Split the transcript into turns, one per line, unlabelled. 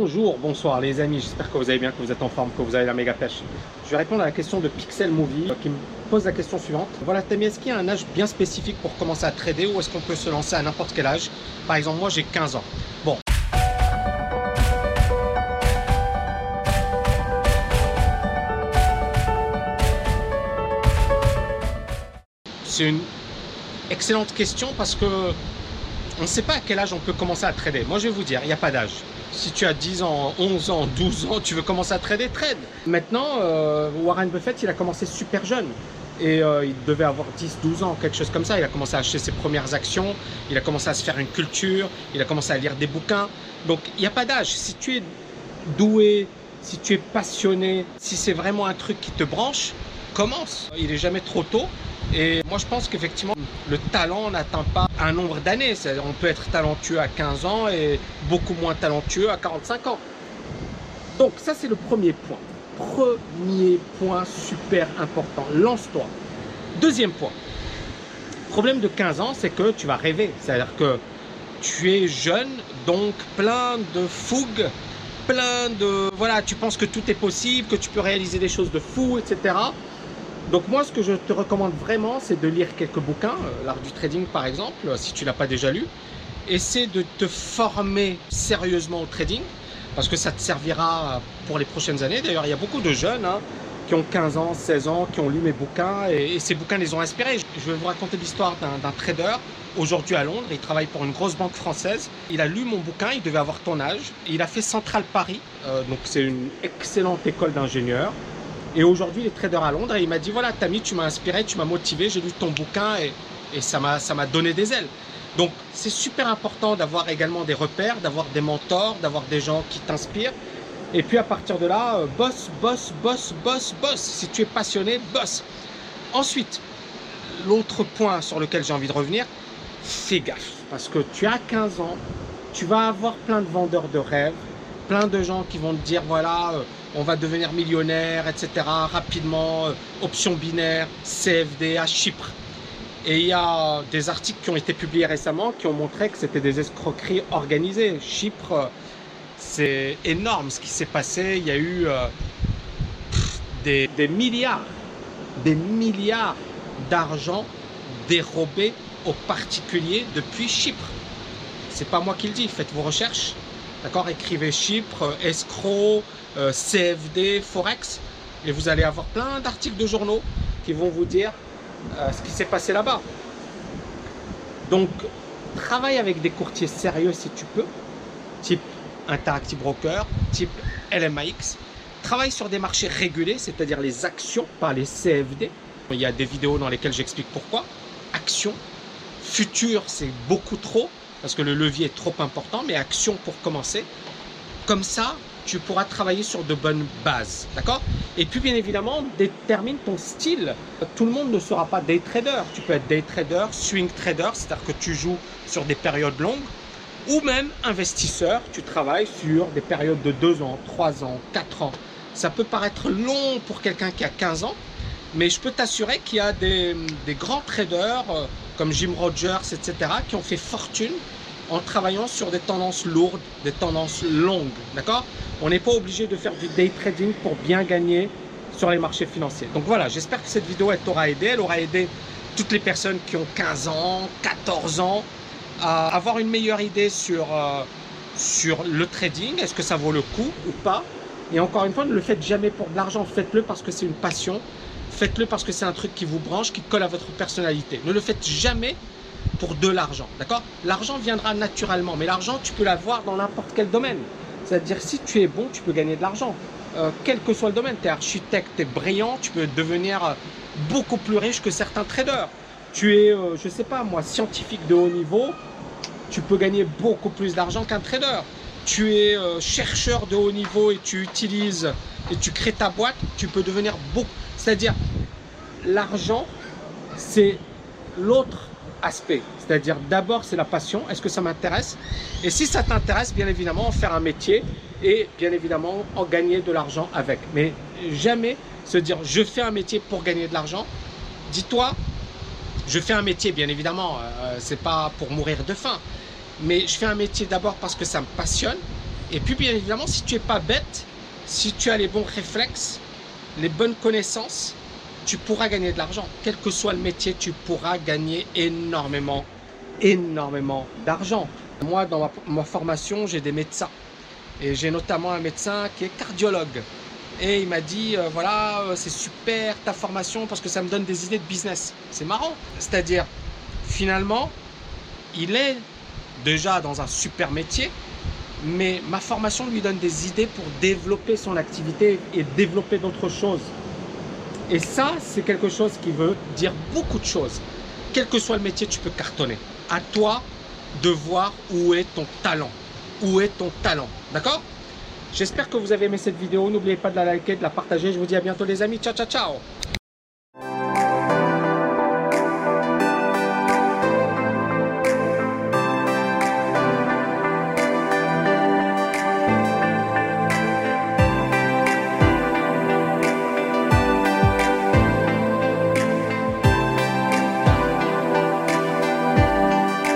Bonjour, bonsoir les amis, j'espère que vous allez bien, que vous êtes en forme, que vous avez la méga pêche. Je vais répondre à la question de Pixel Movie euh, qui me pose la question suivante. Voilà Tammy, est-ce qu'il y a un âge bien spécifique pour commencer à trader ou est-ce qu'on peut se lancer à n'importe quel âge? Par exemple, moi j'ai 15 ans. Bon. C'est une excellente question parce que on ne sait pas à quel âge on peut commencer à trader. Moi, je vais vous dire, il n'y a pas d'âge. Si tu as 10 ans, 11 ans, 12 ans, tu veux commencer à trader, trade. Maintenant, euh, Warren Buffett, il a commencé super jeune. Et euh, il devait avoir 10, 12 ans, quelque chose comme ça. Il a commencé à acheter ses premières actions, il a commencé à se faire une culture, il a commencé à lire des bouquins. Donc, il n'y a pas d'âge. Si tu es doué, si tu es passionné, si c'est vraiment un truc qui te branche, commence. Il n'est jamais trop tôt. Et moi, je pense qu'effectivement, le talent n'atteint pas un nombre d'années. On peut être talentueux à 15 ans et beaucoup moins talentueux à 45 ans. Donc ça, c'est le premier point. Premier point super important. Lance-toi. Deuxième point. Problème de 15 ans, c'est que tu vas rêver. C'est-à-dire que tu es jeune, donc plein de fougue, plein de... Voilà, tu penses que tout est possible, que tu peux réaliser des choses de fou, etc. Donc moi, ce que je te recommande vraiment, c'est de lire quelques bouquins, euh, l'art du trading par exemple, si tu l'as pas déjà lu. Essaie de te former sérieusement au trading, parce que ça te servira pour les prochaines années. D'ailleurs, il y a beaucoup de jeunes hein, qui ont 15 ans, 16 ans, qui ont lu mes bouquins, et, ces bouquins les ont inspirés. Je vais vous raconter l'histoire d'un trader, aujourd'hui à Londres, il travaille pour une grosse banque française. Il a lu mon bouquin, il devait avoir ton âge. Il a fait Central Paris, euh, donc c'est une excellente école d'ingénieur. Et aujourd'hui, il est trader à Londres et il m'a dit voilà, Tammy, tu m'as inspiré, tu m'as motivé, j'ai lu ton bouquin et, ça m'a donné des ailes. Donc, c'est super important d'avoir également des repères, d'avoir des mentors, d'avoir des gens qui t'inspirent. Et puis à partir de là, euh, boss, boss, boss, boss, boss. Si tu es passionné, boss. Ensuite, l'autre point sur lequel j'ai envie de revenir, fais gaffe. Parce que tu as 15 ans, tu vas avoir plein de vendeurs de rêves, plein de gens qui vont te dire voilà, euh, on va devenir millionnaire, etc. rapidement, euh, option binaire, CFD à Chypre. Et il y a des articles qui ont été publiés récemment qui ont montré que c'était des escroqueries organisées. Chypre, c'est énorme ce qui s'est passé. Il y a eu euh, des, des milliards, des milliards d'argent dérobés aux particuliers depuis Chypre. C'est pas moi qui le dis, faites vos recherches. D'accord Écrivez Chypre, escroc, euh, CFD, Forex, et vous allez avoir plein d'articles de journaux qui vont vous dire euh, ce qui s'est passé là-bas. Donc, travaille avec des courtiers sérieux si tu peux, type Interactive Broker, type LMAX. Travaille sur des marchés régulés, c'est-à-dire les actions, pas les CFD. Il y a des vidéos dans lesquelles j'explique pourquoi. Actions, futur, c'est beaucoup trop parce que le levier est trop important, mais action pour commencer. Comme ça, tu pourras travailler sur de bonnes bases, d'accord? Et puis bien évidemment, détermine ton style. Tout le monde ne sera pas day trader. Tu peux être day trader, swing trader, c'est-à-dire que tu joues sur des périodes longues, ou même investisseur, tu travailles sur des périodes de 2 ans, 3 ans, 4 ans. Ça peut paraître long pour quelqu'un qui a 15 ans, mais je peux t'assurer qu'il y a des, grands traders euh, comme Jim Rogers, etc., qui ont fait fortune en travaillant sur des tendances lourdes, des tendances longues. D'accord? On n'est pas obligé de faire du day trading pour bien gagner sur les marchés financiers. Donc voilà, j'espère que cette vidéo t'aura aidé. Elle aura aidé toutes les personnes qui ont 15 ans, 14 ans à avoir une meilleure idée sur, euh, sur le trading. Est-ce que ça vaut le coup ou pas? Et encore une fois, ne le faites jamais pour de l'argent. Faites-le parce que c'est une passion. Faites-le parce que c'est un truc qui vous branche, qui colle à votre personnalité. Ne le faites jamais pour de l'argent. D'accord? L'argent viendra naturellement, mais l'argent, tu peux l'avoir dans n'importe quel domaine. C'est-à-dire, si tu es bon, tu peux gagner de l'argent. Euh, quel que soit le domaine, tu es architecte, tu es brillant, tu peux devenir euh, beaucoup plus riche que certains traders. Tu es, euh, je sais pas moi, scientifique de haut niveau, tu peux gagner beaucoup plus d'argent qu'un trader. Tu es chercheur de haut niveau et tu utilises et tu crées ta boîte, tu peux devenir beaucoup. C'est-à-dire, l'argent, c'est l'autre aspects. C'est-à-dire d'abord c'est la passion, est-ce que ça m'intéresse? Et si ça t'intéresse, bien évidemment, en faire un métier et bien évidemment en gagner de l'argent avec. Mais jamais se dire je fais un métier pour gagner de l'argent. Dis-toi, je fais un métier, bien évidemment, euh, c'est pas pour mourir de faim. Mais je fais un métier d'abord parce que ça me passionne. Et puis, bien évidemment, si tu n'es pas bête, si tu as les bons réflexes, les bonnes connaissances, tu pourras gagner de l'argent. Quel que soit le métier, tu pourras gagner énormément, énormément d'argent. Moi, dans ma, formation, j'ai des médecins. Et j'ai notamment un médecin qui est cardiologue. Et il m'a dit, euh, voilà, euh, c'est super ta formation parce que ça me donne des idées de business. C'est marrant. C'est-à-dire, finalement, il est déjà dans un super métier, mais ma formation lui donne des idées pour développer son activité et développer d'autres choses. Et ça, c'est quelque chose qui veut dire beaucoup de choses. Quel que soit le métier, tu peux cartonner. À toi de voir où est ton talent. Où est ton talent. D'accord? J'espère que vous avez aimé cette vidéo. N'oubliez pas de la liker, de la partager. Je vous dis à bientôt les amis. Ciao, ciao, ciao